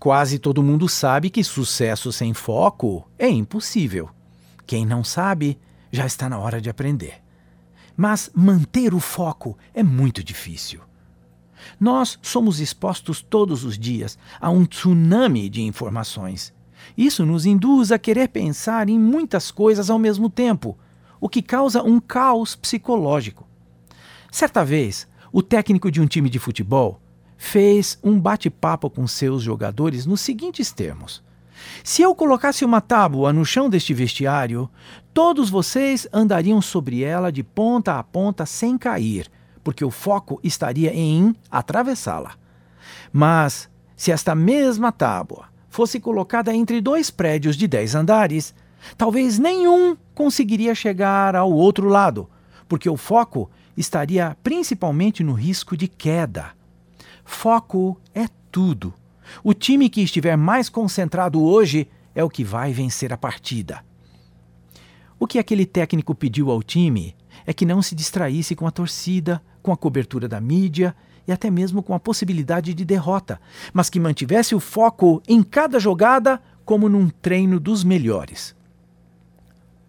Quase todo mundo sabe que sucesso sem foco é impossível. Quem não sabe, já está na hora de aprender. Mas manter o foco é muito difícil. Nós somos expostos todos os dias a um tsunami de informações. Isso nos induz a querer pensar em muitas coisas ao mesmo tempo, o que causa um caos psicológico. Certa vez, o técnico de um time de futebol fez um bate-papo com seus jogadores nos seguintes termos: Se eu colocasse uma tábua no chão deste vestiário, todos vocês andariam sobre ela de ponta a ponta sem cair, porque o foco estaria em atravessá-la. Mas, se esta mesma tábua fosse colocada entre dois prédios de dez andares, talvez nenhum conseguiria chegar ao outro lado, porque o foco estaria principalmente no risco de queda. Foco é tudo. O time que estiver mais concentrado hoje é o que vai vencer a partida. O que aquele técnico pediu ao time é que não se distraísse com a torcida, com a cobertura da mídia e até mesmo com a possibilidade de derrota, mas que mantivesse o foco em cada jogada como num treino dos melhores.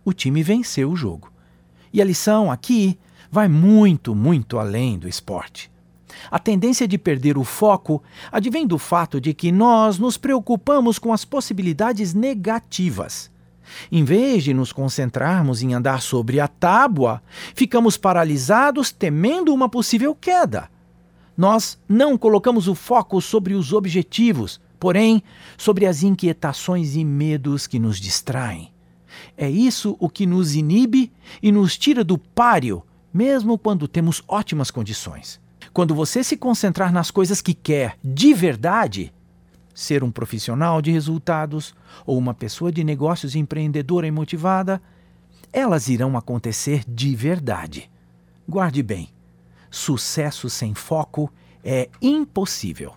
O time venceu o jogo. E a lição aqui vai muito, muito além do esporte. A tendência de perder o foco advém do fato de que nós nos preocupamos com as possibilidades negativas. Em vez de nos concentrarmos em andar sobre a tábua, ficamos paralisados temendo uma possível queda. Nós não colocamos o foco sobre os objetivos, porém sobre as inquietações e medos que nos distraem. É isso o que nos inibe e nos tira do páreo, mesmo quando temos ótimas condições. Quando você se concentrar nas coisas que quer de verdade, ser um profissional de resultados ou uma pessoa de negócios empreendedora e motivada, elas irão acontecer de verdade. Guarde bem: sucesso sem foco é impossível.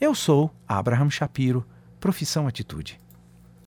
Eu sou Abraham Shapiro, profissão Atitude.